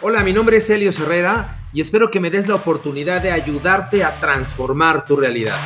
Hola, mi nombre es Helio Herrera y espero que me des la oportunidad de ayudarte a transformar tu realidad.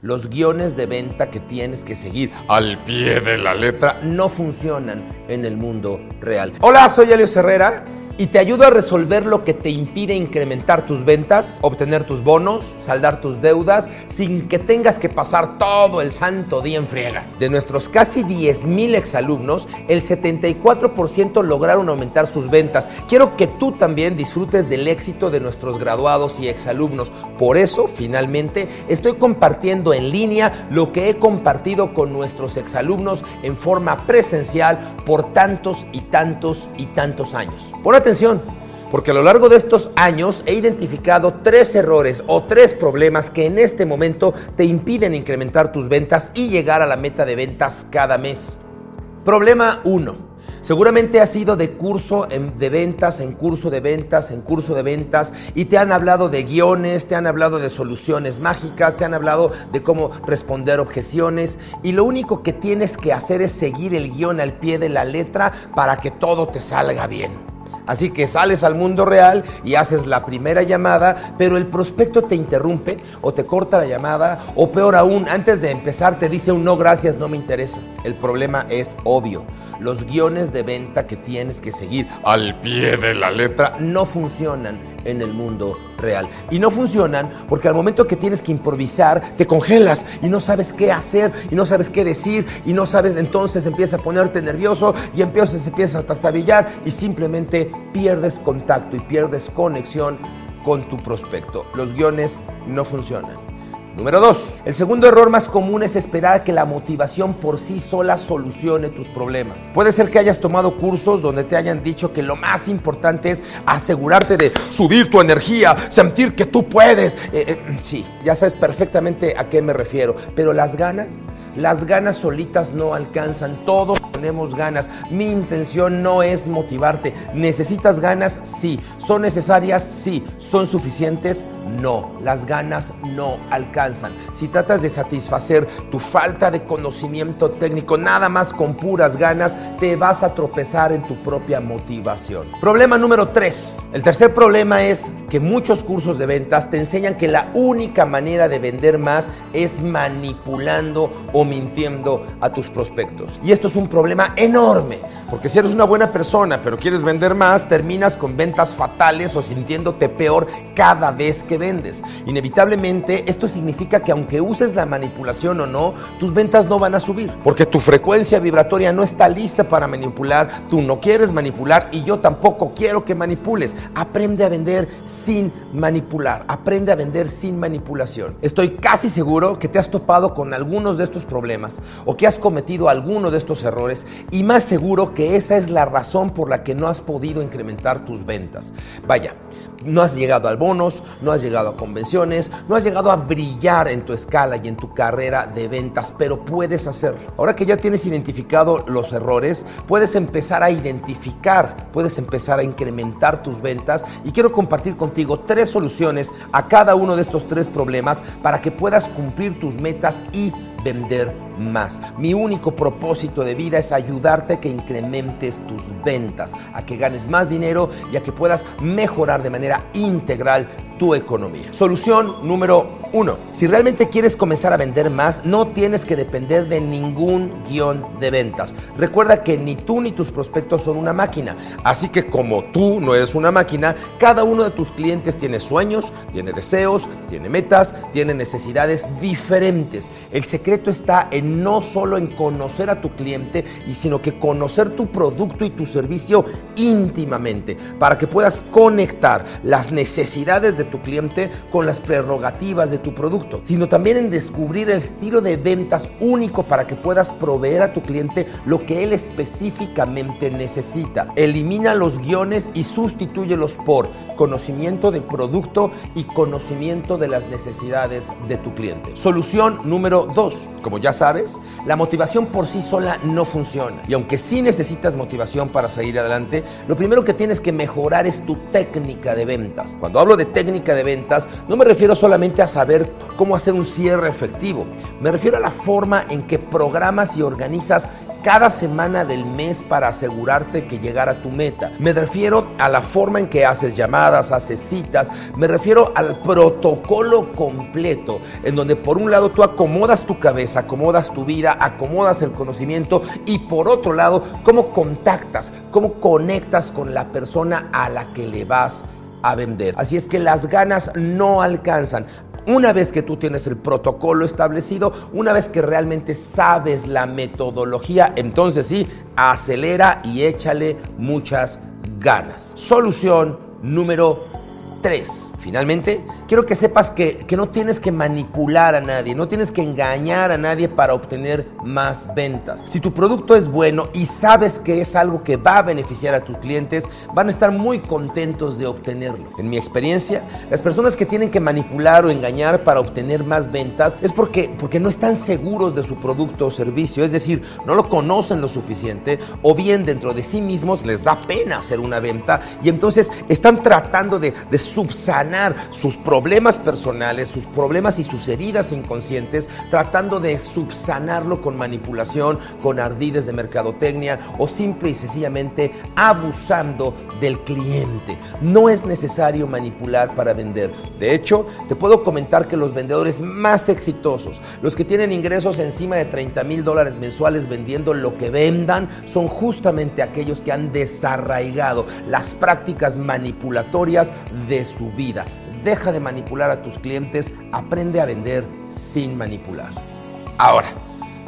Los guiones de venta que tienes que seguir al pie de la letra no funcionan en el mundo real. Hola, soy Helio Herrera y te ayudo a resolver lo que te impide incrementar tus ventas, obtener tus bonos, saldar tus deudas sin que tengas que pasar todo el santo día en friega. De nuestros casi 10 mil exalumnos, el 74% lograron aumentar sus ventas. Quiero que tú también disfrutes del éxito de nuestros graduados y exalumnos. Por eso, finalmente, estoy compartiendo en línea lo que he compartido con nuestros exalumnos en forma presencial por tantos y tantos y tantos años. Por atención, porque a lo largo de estos años he identificado tres errores o tres problemas que en este momento te impiden incrementar tus ventas y llegar a la meta de ventas cada mes. Problema 1. Seguramente has ido de curso de ventas en curso de ventas en curso de ventas y te han hablado de guiones, te han hablado de soluciones mágicas, te han hablado de cómo responder objeciones y lo único que tienes que hacer es seguir el guion al pie de la letra para que todo te salga bien. Así que sales al mundo real y haces la primera llamada, pero el prospecto te interrumpe o te corta la llamada o peor aún, antes de empezar te dice un no gracias, no me interesa. El problema es obvio. Los guiones de venta que tienes que seguir al pie de la letra no funcionan en el mundo real. Y no funcionan porque al momento que tienes que improvisar, te congelas y no sabes qué hacer y no sabes qué decir y no sabes, entonces empieza a ponerte nervioso y empiezas, empiezas a trastabillar y simplemente pierdes contacto y pierdes conexión con tu prospecto. Los guiones no funcionan. Número 2. El segundo error más común es esperar que la motivación por sí sola solucione tus problemas. Puede ser que hayas tomado cursos donde te hayan dicho que lo más importante es asegurarte de subir tu energía, sentir que tú puedes. Eh, eh, sí, ya sabes perfectamente a qué me refiero, pero las ganas, las ganas solitas no alcanzan. Todos tenemos ganas. Mi intención no es motivarte. ¿Necesitas ganas? Sí. ¿Son necesarias? Sí. ¿Son suficientes? No. Las ganas no alcanzan. Si tratas de satisfacer tu falta de conocimiento técnico nada más con puras ganas, te vas a tropezar en tu propia motivación. Problema número 3. El tercer problema es que muchos cursos de ventas te enseñan que la única manera de vender más es manipulando o mintiendo a tus prospectos. Y esto es un problema enorme. Porque si eres una buena persona pero quieres vender más, terminas con ventas fatales o sintiéndote peor cada vez que vendes. Inevitablemente esto significa que aunque uses la manipulación o no, tus ventas no van a subir. Porque tu frecuencia vibratoria no está lista para manipular, tú no quieres manipular y yo tampoco quiero que manipules. Aprende a vender sin manipular, aprende a vender sin manipulación. Estoy casi seguro que te has topado con algunos de estos problemas o que has cometido alguno de estos errores y más seguro que esa es la razón por la que no has podido incrementar tus ventas. Vaya, no has llegado al bonos, no has llegado a convenciones, no has llegado a brillar en tu escala y en tu carrera de ventas, pero puedes hacerlo. Ahora que ya tienes identificado los errores, puedes empezar a identificar, puedes empezar a incrementar tus ventas y quiero compartir contigo tres soluciones a cada uno de estos tres problemas para que puedas cumplir tus metas y vender más. Mi único propósito de vida es ayudarte a que incrementes tus ventas, a que ganes más dinero y a que puedas mejorar de manera integral tu economía. Solución número uno. Si realmente quieres comenzar a vender más, no tienes que depender de ningún guion de ventas. Recuerda que ni tú ni tus prospectos son una máquina. Así que como tú no eres una máquina, cada uno de tus clientes tiene sueños, tiene deseos, tiene metas, tiene necesidades diferentes. El secreto está en no solo en conocer a tu cliente, sino que conocer tu producto y tu servicio íntimamente para que puedas conectar las necesidades de tu cliente con las prerrogativas de tu producto, sino también en descubrir el estilo de ventas único para que puedas proveer a tu cliente lo que él específicamente necesita. Elimina los guiones y sustitúyelos por conocimiento del producto y conocimiento de las necesidades de tu cliente. Solución número dos. Como ya sabes, la motivación por sí sola no funciona. Y aunque sí necesitas motivación para seguir adelante, lo primero que tienes que mejorar es tu técnica de ventas. Cuando hablo de técnica, de ventas, no me refiero solamente a saber cómo hacer un cierre efectivo, me refiero a la forma en que programas y organizas cada semana del mes para asegurarte que llegara a tu meta. Me refiero a la forma en que haces llamadas, haces citas, me refiero al protocolo completo, en donde por un lado tú acomodas tu cabeza, acomodas tu vida, acomodas el conocimiento y por otro lado, cómo contactas, cómo conectas con la persona a la que le vas a vender. Así es que las ganas no alcanzan. Una vez que tú tienes el protocolo establecido, una vez que realmente sabes la metodología, entonces sí, acelera y échale muchas ganas. Solución número 3. Finalmente, quiero que sepas que, no tienes que manipular a nadie, no tienes que engañar a nadie para obtener más ventas. Si tu producto es bueno y sabes que es algo que va a beneficiar a tus clientes, van a estar muy contentos de obtenerlo. En mi experiencia, las personas que tienen que manipular o engañar para obtener más ventas es porque, porque no están seguros de su producto o servicio, es decir, no lo conocen lo suficiente o bien dentro de sí mismos les da pena hacer una venta y entonces están tratando de, de subsanar sus problemas personales, sus problemas y sus heridas inconscientes, tratando de subsanarlo con manipulación, con ardides de mercadotecnia o simple y sencillamente abusando del cliente. No es necesario manipular para vender. De hecho, te puedo comentar que los vendedores más exitosos, los que tienen ingresos encima de 30 mil dólares mensuales vendiendo lo que vendan, son justamente aquellos que han desarraigado las prácticas manipulatorias de su vida. Deja de manipular a tus clientes, aprende a vender sin manipular. Ahora,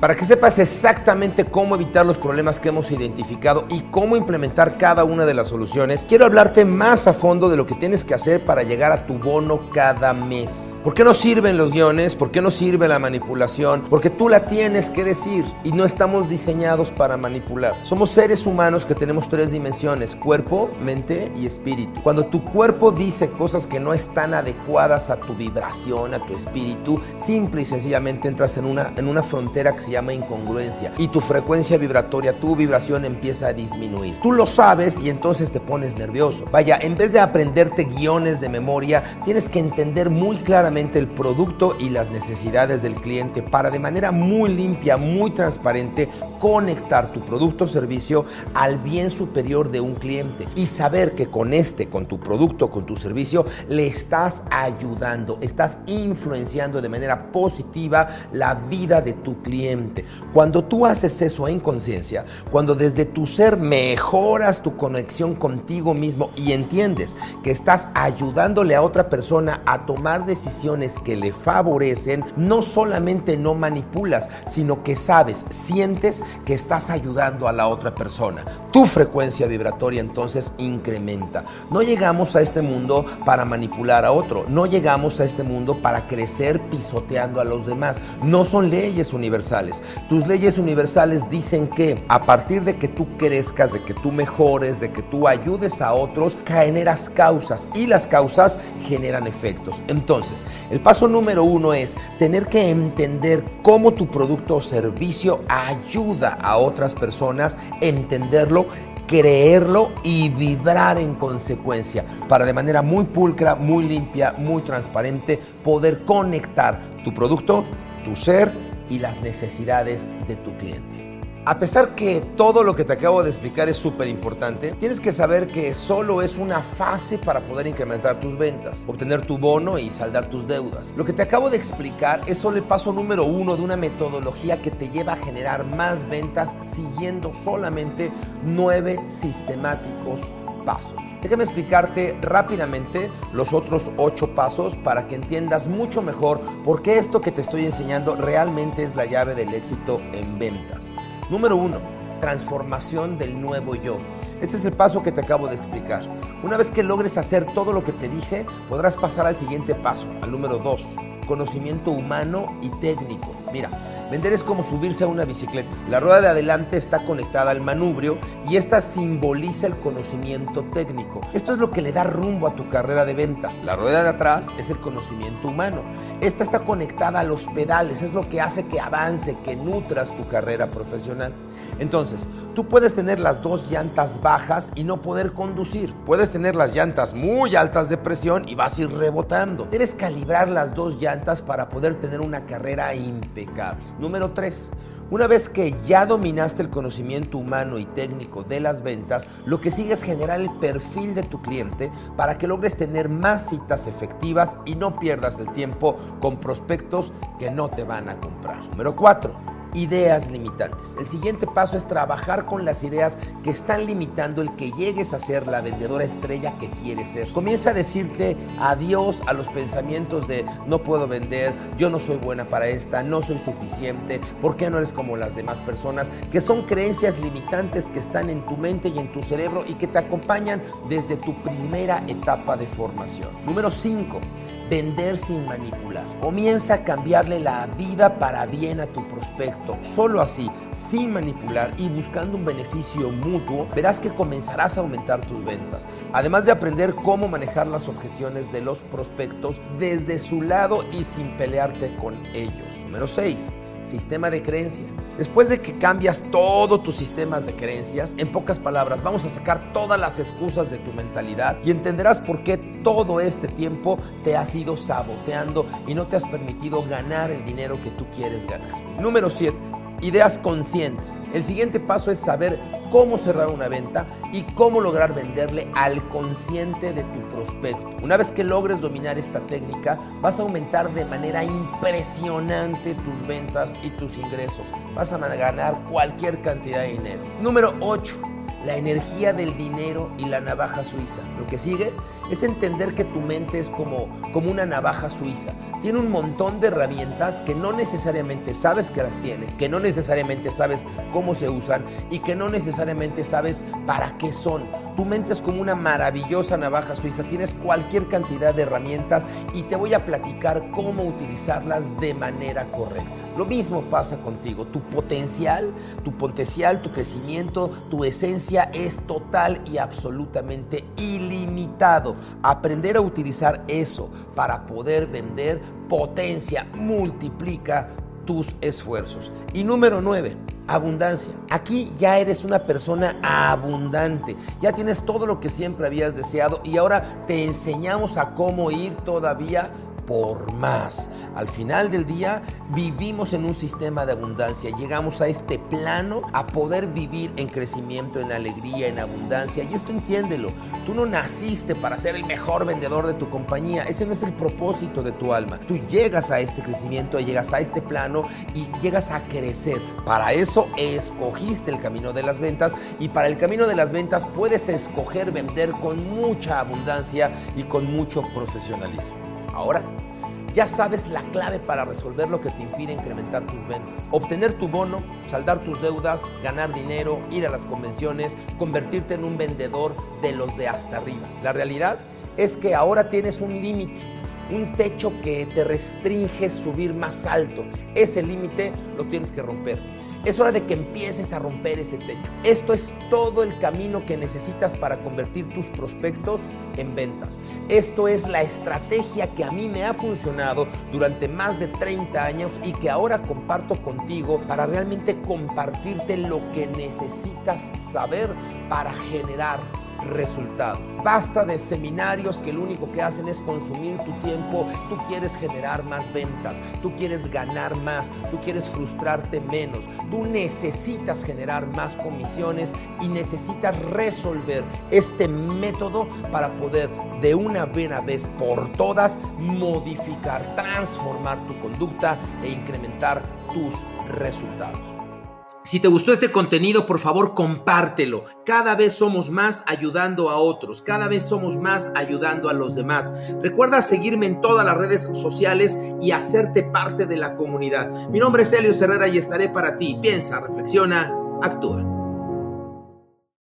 para que sepas exactamente cómo evitar los problemas que hemos identificado y cómo implementar cada una de las soluciones, quiero hablarte más a fondo de lo que tienes que hacer para llegar a tu bono cada mes. ¿Por qué no sirven los guiones? ¿Por qué no sirve la manipulación? Porque tú la tienes que decir y no estamos diseñados para manipular. Somos seres humanos que tenemos tres dimensiones, cuerpo, mente y espíritu. Cuando tu cuerpo dice cosas que no están adecuadas a tu vibración, a tu espíritu, simple y sencillamente entras en una, en una frontera que llama incongruencia y tu frecuencia vibratoria, tu vibración empieza a disminuir. Tú lo sabes y entonces te pones nervioso. Vaya, en vez de aprenderte guiones de memoria, tienes que entender muy claramente el producto y las necesidades del cliente para de manera muy limpia, muy transparente, conectar tu producto o servicio al bien superior de un cliente y saber que con este, con tu producto, con tu servicio, le estás ayudando, estás influenciando de manera positiva la vida de tu cliente. Cuando tú haces eso en conciencia, cuando desde tu ser mejoras tu conexión contigo mismo y entiendes que estás ayudándole a otra persona a tomar decisiones que le favorecen, no solamente no manipulas, sino que sabes, sientes que estás ayudando a la otra persona. Tu frecuencia vibratoria entonces incrementa. No llegamos a este mundo para manipular a otro, no llegamos a este mundo para crecer pisoteando a los demás. No son leyes universales tus leyes universales dicen que a partir de que tú crezcas, de que tú mejores, de que tú ayudes a otros, generas causas y las causas generan efectos. Entonces, el paso número uno es tener que entender cómo tu producto o servicio ayuda a otras personas, entenderlo creerlo y vibrar en consecuencia para de manera muy pulcra, muy limpia, muy transparente poder conectar tu producto, tu ser y las necesidades de tu cliente. A pesar que todo lo que te acabo de explicar es súper importante, tienes que saber que solo es una fase para poder incrementar tus ventas, obtener tu bono y saldar tus deudas. Lo que te acabo de explicar es solo el paso número uno de una metodología que te lleva a generar más ventas siguiendo solamente nueve sistemáticos pasos. Déjame explicarte rápidamente los otros ocho pasos para que entiendas mucho mejor por qué esto que te estoy enseñando realmente es la llave del éxito en ventas. Número uno, transformación del nuevo yo. Este es el paso que te acabo de explicar. Una vez que logres hacer todo lo que te dije, podrás pasar al siguiente paso, al número dos, conocimiento humano y técnico. Mira, Vender es como subirse a una bicicleta. La rueda de adelante está conectada al manubrio y esta simboliza el conocimiento técnico. Esto es lo que le da rumbo a tu carrera de ventas. La rueda de atrás es el conocimiento humano. Esta está conectada a los pedales, es lo que hace que avance, que nutras tu carrera profesional. Entonces, tú puedes tener las dos llantas bajas y no poder conducir. Puedes tener las llantas muy altas de presión y vas a ir rebotando. Debes calibrar las dos llantas para poder tener una carrera impecable. Número 3. Una vez que ya dominaste el conocimiento humano y técnico de las ventas, lo que sigue es generar el perfil de tu cliente para que logres tener más citas efectivas y no pierdas el tiempo con prospectos que no te van a comprar. Número 4 ideas limitantes. El siguiente paso es trabajar con las ideas que están limitando el que llegues a ser la vendedora estrella que quieres ser. Comienza a decirte adiós a los pensamientos de no puedo vender, yo no soy buena para esta, no soy suficiente, ¿por qué no eres como las demás personas? Que son creencias limitantes que están en tu mente y en tu cerebro y que te acompañan desde tu primera etapa de formación. Número 5 vender sin manipular. Comienza a cambiarle la vida para bien a tu prospecto. Solo así, sin manipular y buscando un beneficio mutuo, verás que comenzarás a aumentar tus ventas. Además de aprender cómo manejar las objeciones de los prospectos desde su lado y sin pelearte con ellos. Número 6 sistema de creencia. Después de que cambias todos tus sistemas de creencias, en pocas palabras, vamos a sacar todas las excusas de tu mentalidad y entenderás por qué todo este tiempo te has ido saboteando y no te has permitido ganar el dinero que tú quieres ganar. Número 7 ideas conscientes. El siguiente paso es saber cómo cerrar una venta y cómo lograr venderle al consciente de tu prospecto. Una vez que logres dominar esta técnica, vas a aumentar de manera impresionante tus ventas y tus ingresos. Vas a ganar cualquier cantidad de dinero. Número 8 la energía del dinero y la navaja suiza. Lo que sigue es entender que tu mente es como, como una navaja suiza. Tiene un montón de herramientas que no necesariamente sabes que las tiene, que no necesariamente sabes cómo se usan y que no necesariamente sabes para qué son. Tu mente es como una maravillosa navaja suiza. Tienes cualquier cantidad de herramientas y te voy a platicar cómo utilizarlas de manera correcta. Lo mismo pasa contigo. Tu potencial, tu potencial, tu crecimiento, tu esencia es total y absolutamente ilimitado. Aprender a utilizar eso para poder vender potencia, multiplica tus esfuerzos. Y número nueve, abundancia. Aquí ya eres una persona abundante, ya tienes todo lo que siempre habías deseado y ahora te enseñamos a cómo ir todavía por más. Al final del día vivimos en un sistema de abundancia. Llegamos a este plano a poder vivir en crecimiento, en alegría, en abundancia. Y esto entiéndelo. Tú no naciste para ser el mejor vendedor de tu compañía. Ese no es el propósito de tu alma. Tú llegas a este crecimiento, llegas a este plano y llegas a crecer. Para eso escogiste el camino de las ventas y para el camino de las ventas puedes escoger vender con mucha abundancia y con mucho profesionalismo. Ahora ya sabes la clave para resolver lo que te impide incrementar tus ventas. Obtener tu bono, saldar tus deudas, ganar dinero, ir a las convenciones, convertirte en un vendedor de los de hasta arriba. La realidad es que ahora tienes un límite, un techo que te restringe subir más alto. Ese límite lo tienes que romper. Es hora de que empieces a romper ese techo. Esto es todo el camino que necesitas para convertir tus prospectos en ventas. Esto es la estrategia que a mí me ha funcionado durante más de 30 años y que ahora comparto contigo para realmente compartirte lo que necesitas saber para generar resultados. Basta de seminarios que lo único que hacen es consumir tu tiempo. Tú quieres generar más ventas, tú quieres ganar más, tú quieres frustrarte menos. Tú necesitas generar más comisiones y necesitas resolver este método para poder de una buena vez por todas modificar, transformar tu conducta e incrementar tus resultados. Si te gustó este contenido, por favor, compártelo. Cada vez somos más ayudando a otros, cada vez somos más ayudando a los demás. Recuerda seguirme en todas las redes sociales y hacerte parte de la comunidad. Mi nombre es Helio Herrera y estaré para ti. Piensa, reflexiona, actúa.